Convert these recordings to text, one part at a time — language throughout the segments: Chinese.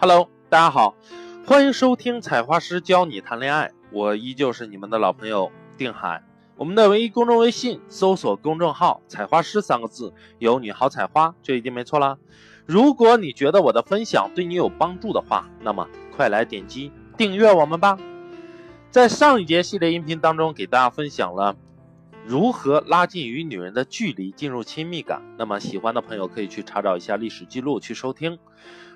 Hello，大家好，欢迎收听采花师教你谈恋爱，我依旧是你们的老朋友定海。我们的唯一公众微信搜索公众号“采花师”三个字，有你好采花就一定没错啦。如果你觉得我的分享对你有帮助的话，那么快来点击订阅我们吧。在上一节系列音频当中，给大家分享了如何拉近与女人的距离，进入亲密感。那么喜欢的朋友可以去查找一下历史记录去收听。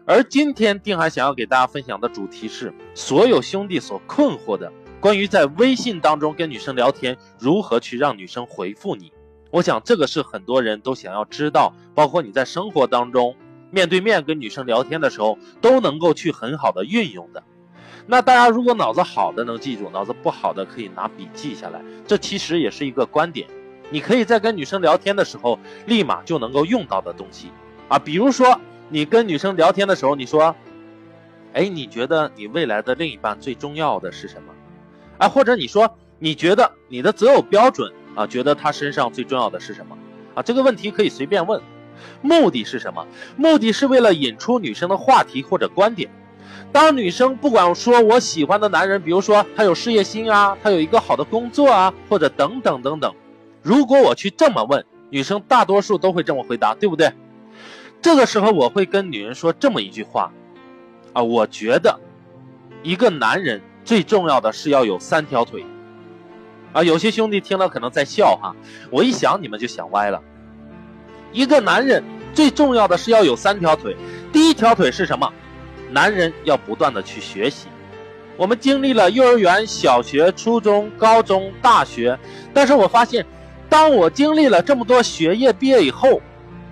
而今天定海想要给大家分享的主题是所有兄弟所困惑的。关于在微信当中跟女生聊天，如何去让女生回复你？我想这个是很多人都想要知道，包括你在生活当中面对面跟女生聊天的时候，都能够去很好的运用的。那大家如果脑子好的能记住，脑子不好的可以拿笔记下来。这其实也是一个观点，你可以在跟女生聊天的时候，立马就能够用到的东西啊。比如说你跟女生聊天的时候，你说，哎，你觉得你未来的另一半最重要的是什么？啊，或者你说你觉得你的择偶标准啊，觉得他身上最重要的是什么啊？这个问题可以随便问，目的是什么？目的是为了引出女生的话题或者观点。当女生不管说我喜欢的男人，比如说他有事业心啊，他有一个好的工作啊，或者等等等等，如果我去这么问，女生大多数都会这么回答，对不对？这个时候我会跟女人说这么一句话啊，我觉得一个男人。最重要的是要有三条腿，啊，有些兄弟听了可能在笑哈，我一想你们就想歪了。一个男人最重要的是要有三条腿，第一条腿是什么？男人要不断的去学习。我们经历了幼儿园、小学、初中、高中、大学，但是我发现，当我经历了这么多学业毕业以后，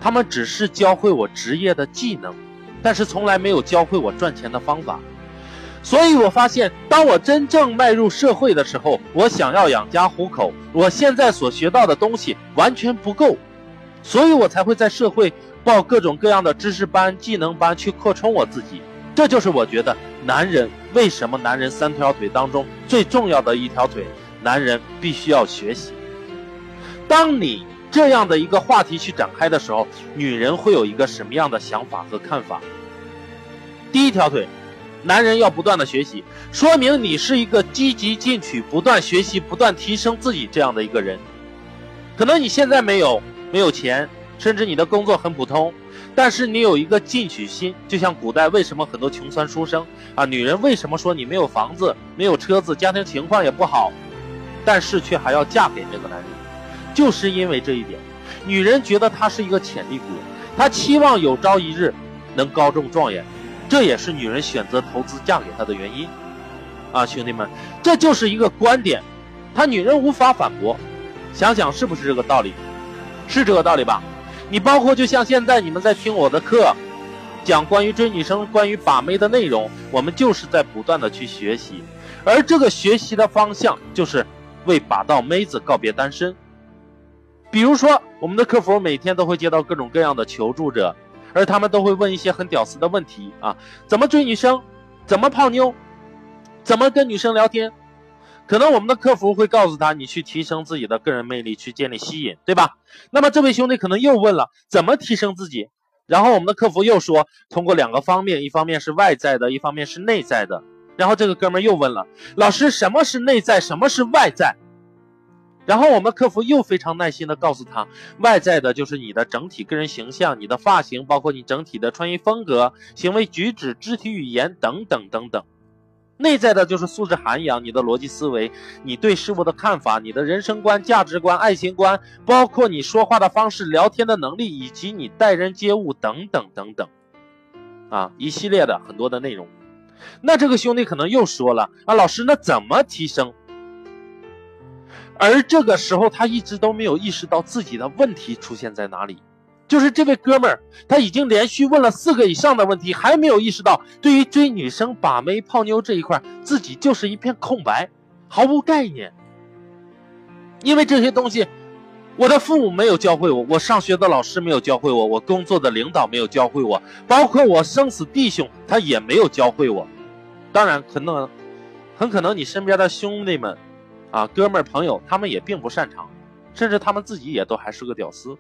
他们只是教会我职业的技能，但是从来没有教会我赚钱的方法。所以我发现，当我真正迈入社会的时候，我想要养家糊口，我现在所学到的东西完全不够，所以我才会在社会报各种各样的知识班、技能班去扩充我自己。这就是我觉得男人为什么男人三条腿当中最重要的一条腿，男人必须要学习。当你这样的一个话题去展开的时候，女人会有一个什么样的想法和看法？第一条腿。男人要不断的学习，说明你是一个积极进取、不断学习、不断提升自己这样的一个人。可能你现在没有没有钱，甚至你的工作很普通，但是你有一个进取心。就像古代为什么很多穷酸书生啊，女人为什么说你没有房子、没有车子，家庭情况也不好，但是却还要嫁给这个男人，就是因为这一点。女人觉得他是一个潜力股，她期望有朝一日能高中状元。这也是女人选择投资嫁给他的原因，啊，兄弟们，这就是一个观点，他女人无法反驳，想想是不是这个道理？是这个道理吧？你包括就像现在你们在听我的课，讲关于追女生、关于把妹的内容，我们就是在不断的去学习，而这个学习的方向就是为把到妹子告别单身。比如说，我们的客服每天都会接到各种各样的求助者。而他们都会问一些很屌丝的问题啊，怎么追女生，怎么泡妞，怎么跟女生聊天？可能我们的客服会告诉他，你去提升自己的个人魅力，去建立吸引，对吧？那么这位兄弟可能又问了，怎么提升自己？然后我们的客服又说，通过两个方面，一方面是外在的，一方面是内在的。然后这个哥们又问了，老师，什么是内在，什么是外在？然后我们客服又非常耐心的告诉他，外在的就是你的整体个人形象，你的发型，包括你整体的穿衣风格、行为举止、肢体语言等等等等；内在的就是素质涵养，你的逻辑思维，你对事物的看法，你的人生观、价值观、爱情观，包括你说话的方式、聊天的能力，以及你待人接物等等等等，啊，一系列的很多的内容。那这个兄弟可能又说了啊，老师，那怎么提升？而这个时候，他一直都没有意识到自己的问题出现在哪里。就是这位哥们儿，他已经连续问了四个以上的问题，还没有意识到，对于追女生、把妹、泡妞这一块，自己就是一片空白，毫无概念。因为这些东西，我的父母没有教会我，我上学的老师没有教会我，我工作的领导没有教会我，包括我生死弟兄，他也没有教会我。当然，可能，很可能你身边的兄弟们。啊，哥们儿朋友，他们也并不擅长，甚至他们自己也都还是个屌丝。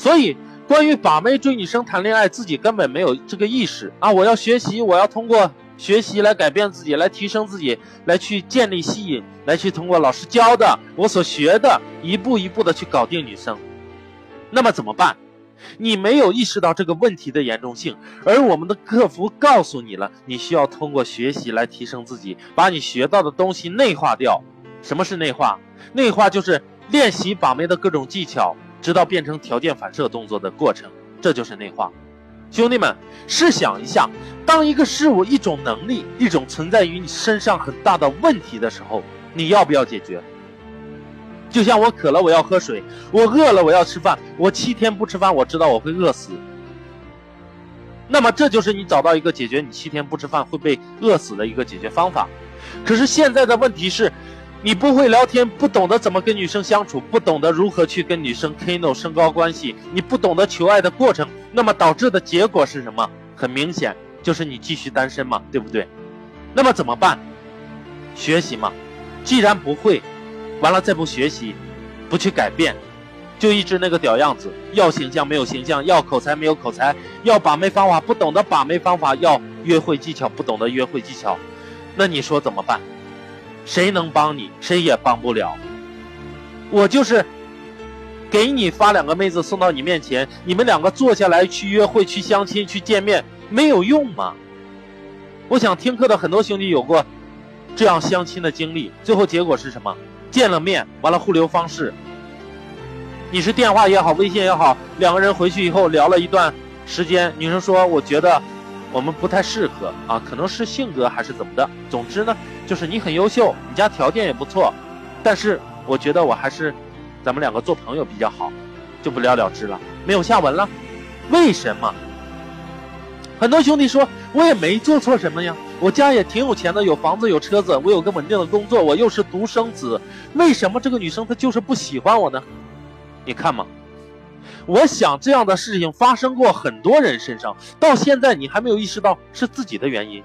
所以，关于把妹、追女生、谈恋爱，自己根本没有这个意识啊！我要学习，我要通过学习来改变自己，来提升自己，来去建立吸引，来去通过老师教的、我所学的，一步一步的去搞定女生。那么怎么办？你没有意识到这个问题的严重性，而我们的客服告诉你了，你需要通过学习来提升自己，把你学到的东西内化掉。什么是内化？内化就是练习把妹的各种技巧，直到变成条件反射动作的过程，这就是内化。兄弟们，试想一下，当一个事物、一种能力、一种存在于你身上很大的问题的时候，你要不要解决？就像我渴了，我要喝水；我饿了，我要吃饭。我七天不吃饭，我知道我会饿死。那么，这就是你找到一个解决你七天不吃饭会被饿死的一个解决方法。可是现在的问题是，你不会聊天，不懂得怎么跟女生相处，不懂得如何去跟女生 k no 升高关系，你不懂得求爱的过程，那么导致的结果是什么？很明显，就是你继续单身嘛，对不对？那么怎么办？学习嘛。既然不会。完了，再不学习，不去改变，就一直那个屌样子。要形象没有形象，要口才没有口才，要把妹方法不懂得把妹方法，要约会技巧不懂得约会技巧，那你说怎么办？谁能帮你？谁也帮不了。我就是给你发两个妹子送到你面前，你们两个坐下来去约会、去相亲、去见面，没有用吗？我想听课的很多兄弟有过这样相亲的经历，最后结果是什么？见了面，完了互留方式。你是电话也好，微信也好，两个人回去以后聊了一段时间，女生说：“我觉得我们不太适合啊，可能是性格还是怎么的。总之呢，就是你很优秀，你家条件也不错，但是我觉得我还是咱们两个做朋友比较好，就不了了之了，没有下文了。为什么？很多兄弟说，我也没做错什么呀。”我家也挺有钱的，有房子有车子，我有个稳定的工作，我又是独生子，为什么这个女生她就是不喜欢我呢？你看嘛，我想这样的事情发生过很多人身上，到现在你还没有意识到是自己的原因。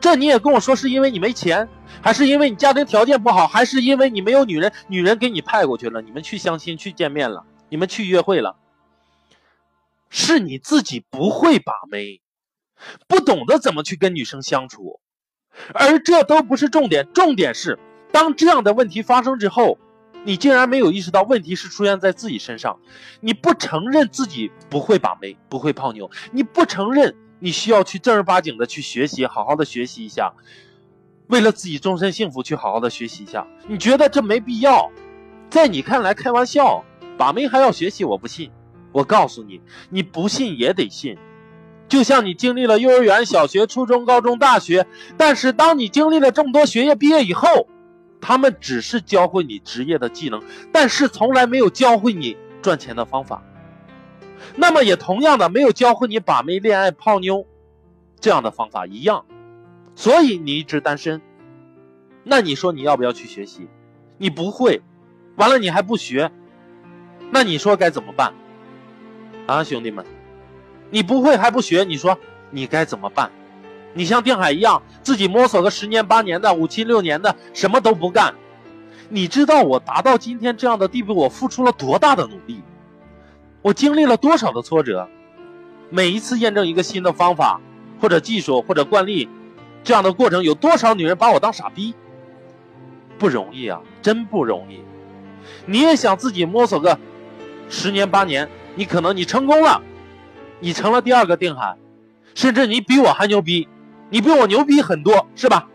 这你也跟我说是因为你没钱，还是因为你家庭条件不好，还是因为你没有女人，女人给你派过去了，你们去相亲去见面了，你们去约会了，是你自己不会把妹。不懂得怎么去跟女生相处，而这都不是重点，重点是当这样的问题发生之后，你竟然没有意识到问题是出现在自己身上，你不承认自己不会把妹，不会泡妞，你不承认你需要去正儿八经的去学习，好好的学习一下，为了自己终身幸福去好好的学习一下，你觉得这没必要，在你看来开玩笑，把妹还要学习，我不信，我告诉你，你不信也得信。就像你经历了幼儿园、小学、初中、高中、大学，但是当你经历了这么多学业毕业以后，他们只是教会你职业的技能，但是从来没有教会你赚钱的方法。那么也同样的，没有教会你把妹、恋爱、泡妞这样的方法一样。所以你一直单身，那你说你要不要去学习？你不会，完了你还不学，那你说该怎么办？啊，兄弟们！你不会还不学，你说你该怎么办？你像定海一样，自己摸索个十年八年的、五七六年的，什么都不干。你知道我达到今天这样的地步，我付出了多大的努力？我经历了多少的挫折？每一次验证一个新的方法或者技术或者惯例，这样的过程有多少女人把我当傻逼？不容易啊，真不容易。你也想自己摸索个十年八年，你可能你成功了。你成了第二个定海，甚至你比我还牛逼，你比我牛逼很多，是吧？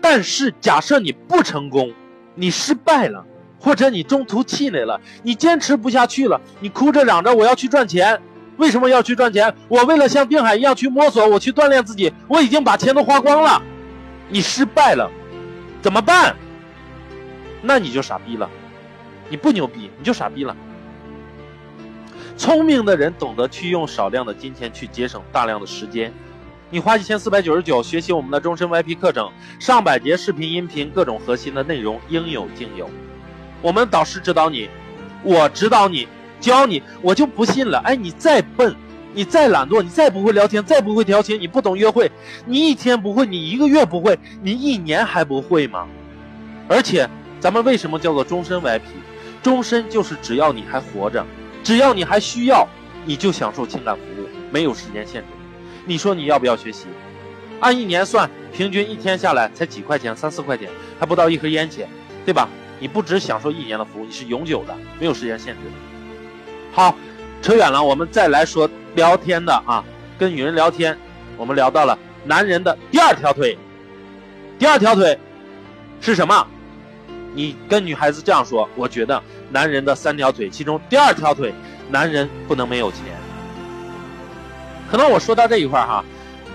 但是假设你不成功，你失败了，或者你中途气馁了，你坚持不下去了，你哭着嚷着我要去赚钱，为什么要去赚钱？我为了像定海一样去摸索，我去锻炼自己，我已经把钱都花光了，你失败了，怎么办？那你就傻逼了，你不牛逼，你就傻逼了。聪明的人懂得去用少量的金钱去节省大量的时间。你花一千四百九十九学习我们的终身 VIP 课程，上百节视频、音频，各种核心的内容应有尽有。我们导师指导你，我指导你，教你，我就不信了。哎，你再笨，你再懒惰，你再不会聊天，再不会调情，你不懂约会，你一天不会，你一个月不会，你一年还不会吗？而且，咱们为什么叫做终身 VIP？终身就是只要你还活着。只要你还需要，你就享受情感服务，没有时间限制。你说你要不要学习？按一年算，平均一天下来才几块钱，三四块钱，还不到一盒烟钱，对吧？你不只享受一年的服务，你是永久的，没有时间限制的。好，扯远了，我们再来说聊天的啊，跟女人聊天，我们聊到了男人的第二条腿。第二条腿是什么？你跟女孩子这样说，我觉得男人的三条腿，其中第二条腿，男人不能没有钱。可能我说到这一块哈，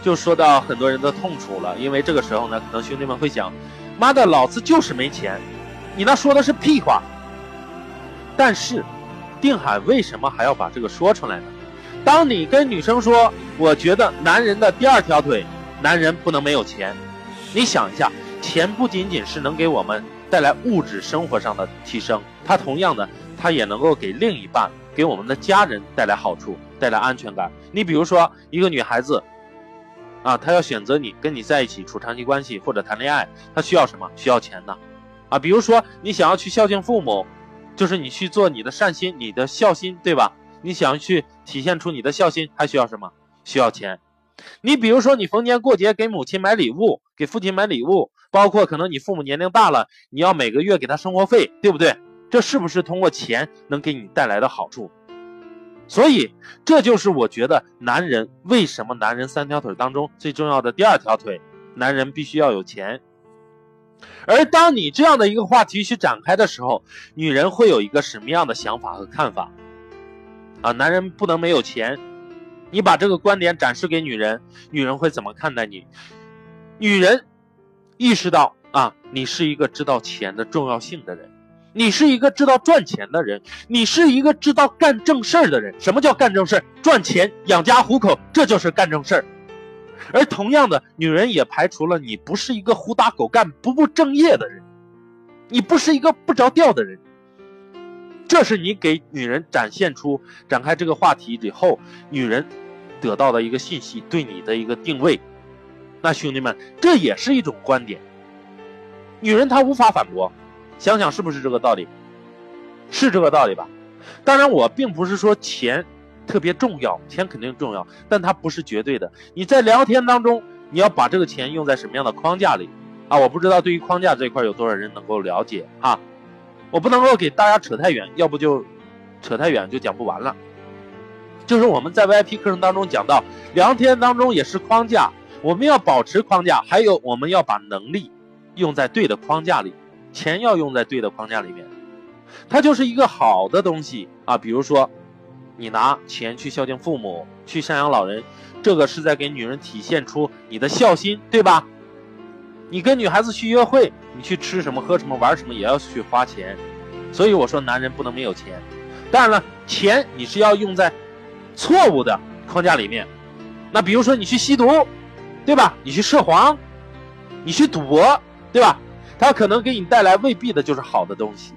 就说到很多人的痛处了，因为这个时候呢，可能兄弟们会想，妈的，老子就是没钱，你那说的是屁话。但是，定海为什么还要把这个说出来呢？当你跟女生说，我觉得男人的第二条腿，男人不能没有钱。你想一下，钱不仅仅是能给我们带来物质生活上的提升，它同样的，它也能够给另一半、给我们的家人带来好处，带来安全感。你比如说，一个女孩子，啊，她要选择你，跟你在一起处长期关系或者谈恋爱，她需要什么？需要钱呢？啊，比如说你想要去孝敬父母，就是你去做你的善心、你的孝心，对吧？你想去体现出你的孝心，还需要什么？需要钱。你比如说，你逢年过节给母亲买礼物，给父亲买礼物，包括可能你父母年龄大了，你要每个月给他生活费，对不对？这是不是通过钱能给你带来的好处？所以，这就是我觉得男人为什么男人三条腿当中最重要的第二条腿，男人必须要有钱。而当你这样的一个话题去展开的时候，女人会有一个什么样的想法和看法？啊，男人不能没有钱。你把这个观点展示给女人，女人会怎么看待你？女人意识到啊，你是一个知道钱的重要性的人，你是一个知道赚钱的人，你是一个知道干正事儿的人。什么叫干正事儿？赚钱养家糊口，这就是干正事儿。而同样的，女人也排除了你不是一个胡打狗干、不务正业的人，你不是一个不着调的人。这是你给女人展现出、展开这个话题以后，女人得到的一个信息，对你的一个定位。那兄弟们，这也是一种观点。女人她无法反驳，想想是不是这个道理？是这个道理吧？当然，我并不是说钱特别重要，钱肯定重要，但它不是绝对的。你在聊天当中，你要把这个钱用在什么样的框架里啊？我不知道对于框架这一块有多少人能够了解哈。我不能够给大家扯太远，要不就扯太远就讲不完了。就是我们在 VIP 课程当中讲到，聊天当中也是框架，我们要保持框架，还有我们要把能力用在对的框架里，钱要用在对的框架里面，它就是一个好的东西啊。比如说，你拿钱去孝敬父母，去赡养老人，这个是在给女人体现出你的孝心，对吧？你跟女孩子去约会，你去吃什么、喝什么、玩什么，也要去花钱。所以我说，男人不能没有钱。当然了，钱你是要用在错误的框架里面。那比如说你去吸毒，对吧？你去涉黄，你去赌博，对吧？他可能给你带来未必的就是好的东西。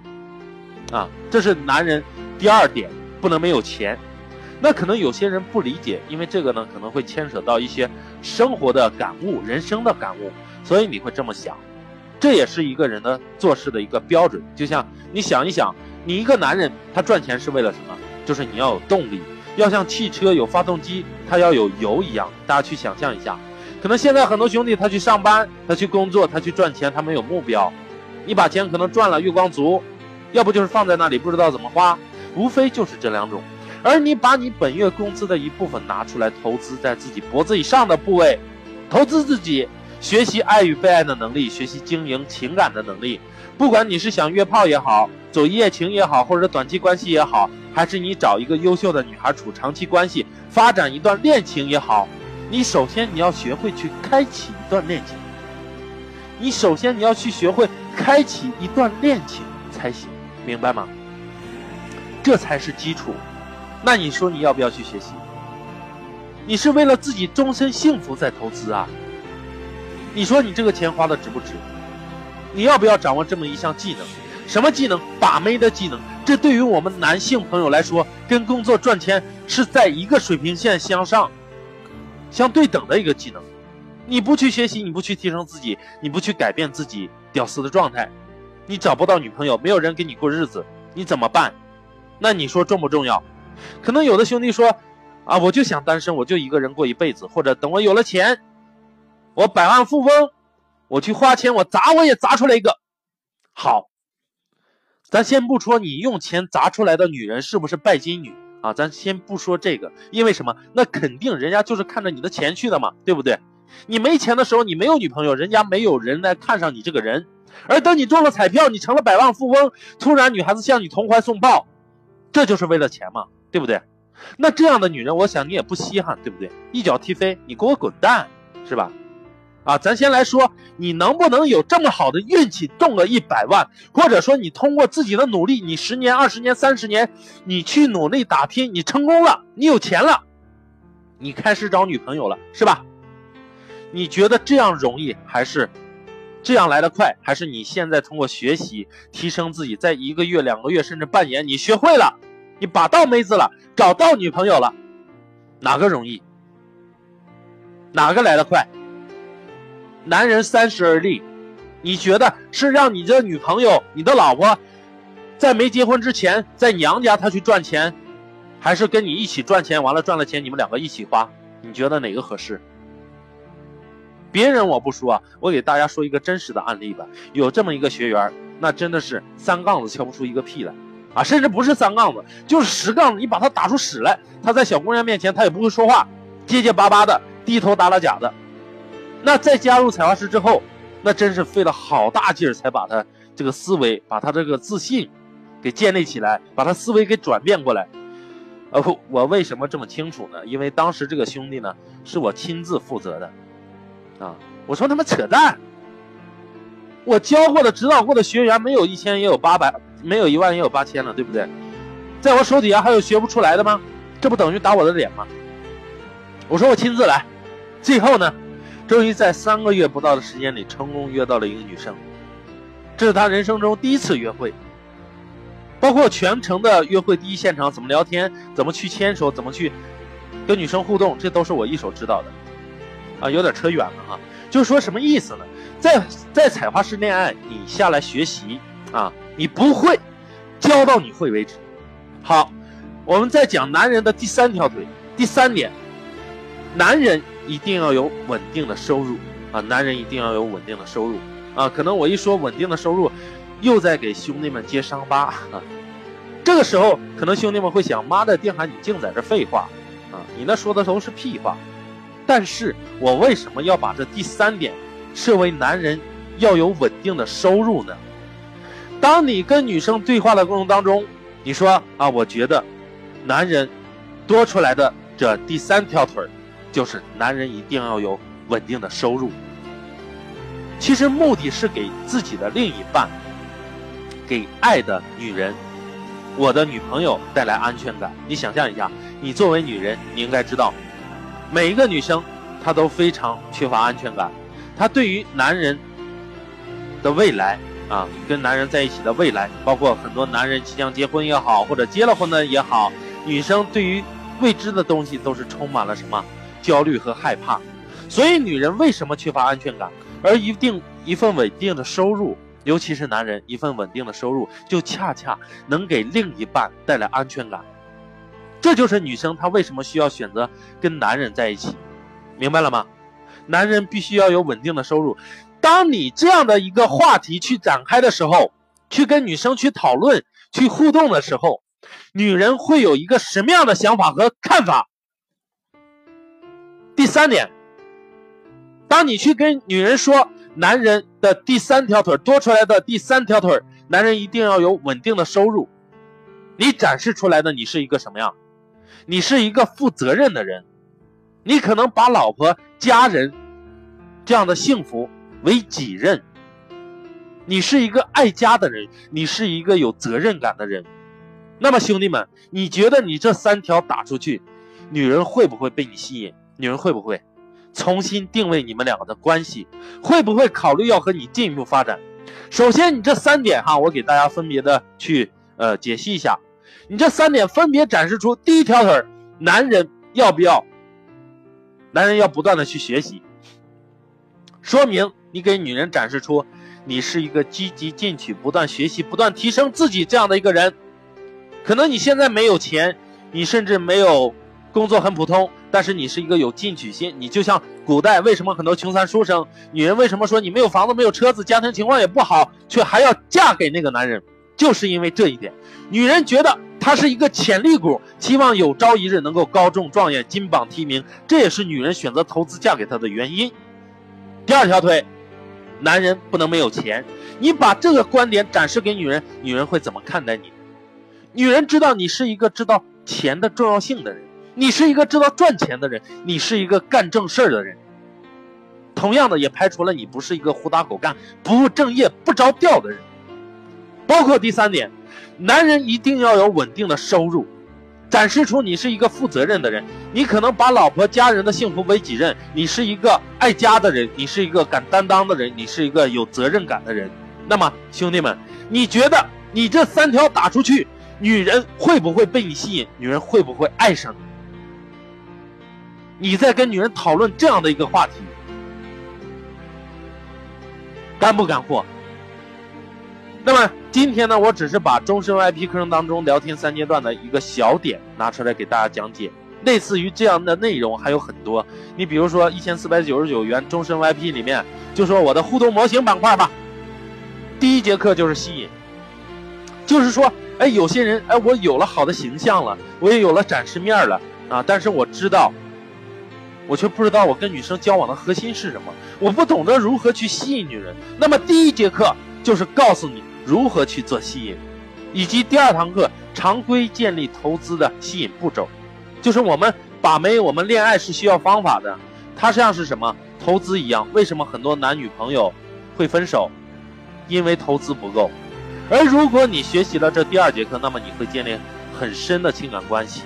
啊，这是男人第二点，不能没有钱。那可能有些人不理解，因为这个呢可能会牵扯到一些生活的感悟、人生的感悟。所以你会这么想，这也是一个人的做事的一个标准。就像你想一想，你一个男人他赚钱是为了什么？就是你要有动力，要像汽车有发动机，它要有油一样。大家去想象一下，可能现在很多兄弟他去上班，他去工作，他去赚钱，他没有目标。你把钱可能赚了月光族，要不就是放在那里不知道怎么花，无非就是这两种。而你把你本月工资的一部分拿出来投资在自己脖子以上的部位，投资自己。学习爱与被爱的能力，学习经营情感的能力。不管你是想约炮也好，走一夜情也好，或者短期关系也好，还是你找一个优秀的女孩处长期关系，发展一段恋情也好，你首先你要学会去开启一段恋情。你首先你要去学会开启一段恋情才行，明白吗？这才是基础。那你说你要不要去学习？你是为了自己终身幸福在投资啊？你说你这个钱花的值不值？你要不要掌握这么一项技能？什么技能？把妹的技能。这对于我们男性朋友来说，跟工作赚钱是在一个水平线向上、相对等的一个技能。你不去学习，你不去提升自己，你不去改变自己屌丝的状态，你找不到女朋友，没有人跟你过日子，你怎么办？那你说重不重要？可能有的兄弟说，啊，我就想单身，我就一个人过一辈子，或者等我有了钱，我百万富翁，我去花钱，我砸我也砸出来一个。好，咱先不说你用钱砸出来的女人是不是拜金女啊，咱先不说这个，因为什么？那肯定人家就是看着你的钱去的嘛，对不对？你没钱的时候，你没有女朋友，人家没有人来看上你这个人。而等你中了彩票，你成了百万富翁，突然女孩子向你投怀送抱，这就是为了钱嘛，对不对？那这样的女人，我想你也不稀罕，对不对？一脚踢飞，你给我滚蛋，是吧？啊，咱先来说，你能不能有这么好的运气中了一百万，或者说你通过自己的努力，你十年、二十年、三十年，你去努力打拼，你成功了，你有钱了，你开始找女朋友了，是吧？你觉得这样容易还是？这样来的快，还是你现在通过学习提升自己，在一个月、两个月甚至半年，你学会了，你把到妹子了，找到女朋友了，哪个容易？哪个来的快？男人三十而立，你觉得是让你的女朋友、你的老婆，在没结婚之前在娘家她去赚钱，还是跟你一起赚钱？完了赚了钱，你们两个一起花，你觉得哪个合适？别人我不说，我给大家说一个真实的案例吧。有这么一个学员，那真的是三杠子敲不出一个屁来啊，甚至不是三杠子，就是十杠子，你把他打出屎来，他在小姑娘面前他也不会说话，结结巴巴的，低头打打假的。那在加入彩画师之后，那真是费了好大劲儿才把他这个思维，把他这个自信给建立起来，把他思维给转变过来。呃，我为什么这么清楚呢？因为当时这个兄弟呢，是我亲自负责的。啊！我说他妈扯淡！我教过的、指导过的学员，没有一千也有八百，没有一万也有八千了，对不对？在我手底下还有学不出来的吗？这不等于打我的脸吗？我说我亲自来，最后呢，终于在三个月不到的时间里成功约到了一个女生，这是他人生中第一次约会，包括全程的约会第一现场怎么聊天、怎么去牵手、怎么去跟女生互动，这都是我一手知道的。啊，有点扯远了哈，就是说什么意思呢？在在采花式恋爱，你下来学习啊，你不会教到你会为止。好，我们再讲男人的第三条腿，第三点，男人一定要有稳定的收入啊，男人一定要有稳定的收入啊。可能我一说稳定的收入，又在给兄弟们揭伤疤啊。这个时候，可能兄弟们会想：妈的，定海，你净在这废话啊！你那说的都是屁话。但是我为什么要把这第三点设为男人要有稳定的收入呢？当你跟女生对话的过程当中，你说啊，我觉得男人多出来的这第三条腿儿就是男人一定要有稳定的收入。其实目的是给自己的另一半，给爱的女人，我的女朋友带来安全感。你想象一下，你作为女人，你应该知道。每一个女生，她都非常缺乏安全感。她对于男人的未来啊，跟男人在一起的未来，包括很多男人即将结婚也好，或者结了婚的也好，女生对于未知的东西都是充满了什么焦虑和害怕。所以，女人为什么缺乏安全感？而一定一份稳定的收入，尤其是男人一份稳定的收入，就恰恰能给另一半带来安全感。这就是女生她为什么需要选择跟男人在一起，明白了吗？男人必须要有稳定的收入。当你这样的一个话题去展开的时候，去跟女生去讨论、去互动的时候，女人会有一个什么样的想法和看法？第三点，当你去跟女人说男人的第三条腿多出来的第三条腿，男人一定要有稳定的收入，你展示出来的你是一个什么样？你是一个负责任的人，你可能把老婆、家人这样的幸福为己任。你是一个爱家的人，你是一个有责任感的人。那么，兄弟们，你觉得你这三条打出去，女人会不会被你吸引？女人会不会重新定位你们两个的关系？会不会考虑要和你进一步发展？首先，你这三点哈，我给大家分别的去呃解析一下。你这三点分别展示出第一条腿男人要不要？男人要不断的去学习，说明你给女人展示出你是一个积极进取、不断学习、不断提升自己这样的一个人。可能你现在没有钱，你甚至没有工作很普通，但是你是一个有进取心。你就像古代为什么很多穷酸书生，女人为什么说你没有房子没有车子，家庭情况也不好，却还要嫁给那个男人，就是因为这一点。女人觉得他是一个潜力股，期望有朝一日能够高中状元、金榜题名，这也是女人选择投资嫁给他的原因。第二条腿，男人不能没有钱。你把这个观点展示给女人，女人会怎么看待你？女人知道你是一个知道钱的重要性的人，你是一个知道赚钱的人，你是一个干正事儿的人。同样的，也排除了你不是一个胡打狗干、不务正业、不着调的人。包括第三点，男人一定要有稳定的收入，展示出你是一个负责任的人。你可能把老婆家人的幸福为己任，你是一个爱家的人，你是一个敢担当的人，你是一个有责任感的人。那么，兄弟们，你觉得你这三条打出去？女人会不会被你吸引？女人会不会爱上你？你在跟女人讨论这样的一个话题，干不干货？那么今天呢，我只是把终身 VIP 课程当中聊天三阶段的一个小点拿出来给大家讲解。类似于这样的内容还有很多。你比如说一千四百九十九元终身 VIP 里面，就说我的互动模型板块吧。第一节课就是吸引，就是说。哎，有些人哎，我有了好的形象了，我也有了展示面了啊，但是我知道，我却不知道我跟女生交往的核心是什么，我不懂得如何去吸引女人。那么第一节课就是告诉你如何去做吸引，以及第二堂课常规建立投资的吸引步骤，就是我们把妹，我们恋爱是需要方法的，它像是什么投资一样。为什么很多男女朋友会分手？因为投资不够。而如果你学习了这第二节课，那么你会建立很深的情感关系。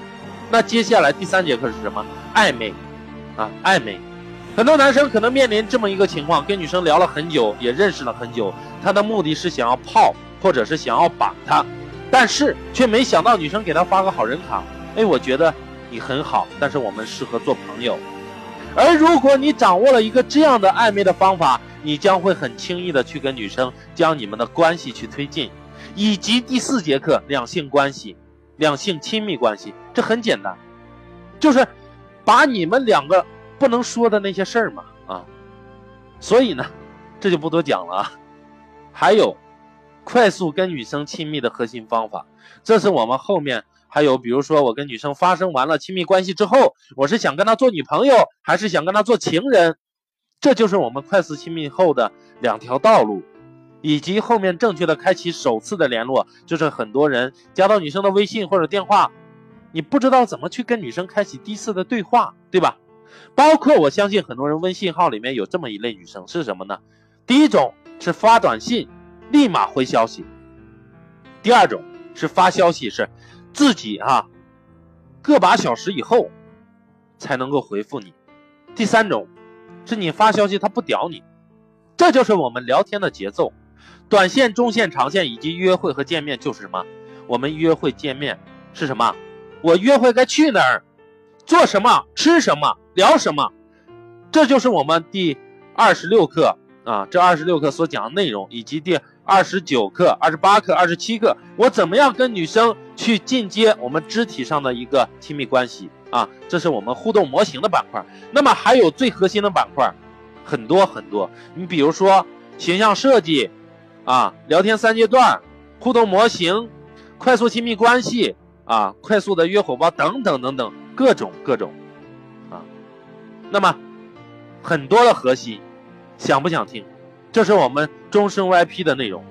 那接下来第三节课是什么？暧昧，啊，暧昧。很多男生可能面临这么一个情况：跟女生聊了很久，也认识了很久，他的目的是想要泡，或者是想要把她，但是却没想到女生给他发个好人卡。哎，我觉得你很好，但是我们适合做朋友。而如果你掌握了一个这样的暧昧的方法，你将会很轻易的去跟女生将你们的关系去推进，以及第四节课两性关系、两性亲密关系，这很简单，就是把你们两个不能说的那些事儿嘛啊，所以呢，这就不多讲了啊。还有，快速跟女生亲密的核心方法，这是我们后面还有，比如说我跟女生发生完了亲密关系之后，我是想跟她做女朋友，还是想跟她做情人？这就是我们快速亲密后的两条道路，以及后面正确的开启首次的联络。就是很多人加到女生的微信或者电话，你不知道怎么去跟女生开启第一次的对话，对吧？包括我相信很多人微信号里面有这么一类女生是什么呢？第一种是发短信立马回消息，第二种是发消息是自己哈个把小时以后才能够回复你，第三种。是你发消息他不屌你，这就是我们聊天的节奏。短线、中线、长线以及约会和见面就是什么？我们约会见面是什么？我约会该去哪儿？做什么？吃什么？聊什么？这就是我们第二十六课啊，这二十六课所讲的内容，以及第二十九课、二十八课、二十七课，我怎么样跟女生去进阶我们肢体上的一个亲密关系。啊，这是我们互动模型的板块。那么还有最核心的板块，很多很多。你比如说形象设计，啊，聊天三阶段，互动模型，快速亲密关系，啊，快速的约火爆等等等等，各种各种，啊，那么很多的核心，想不想听？这是我们终身 VIP 的内容。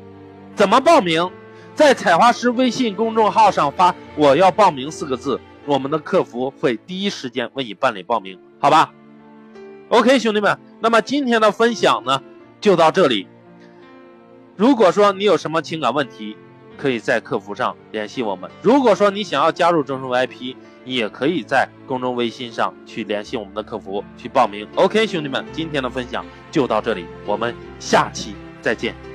怎么报名？在采花师微信公众号上发“我要报名”四个字。我们的客服会第一时间为你办理报名，好吧？OK，兄弟们，那么今天的分享呢就到这里。如果说你有什么情感问题，可以在客服上联系我们；如果说你想要加入证书 VIP，你也可以在公众微信上去联系我们的客服去报名。OK，兄弟们，今天的分享就到这里，我们下期再见。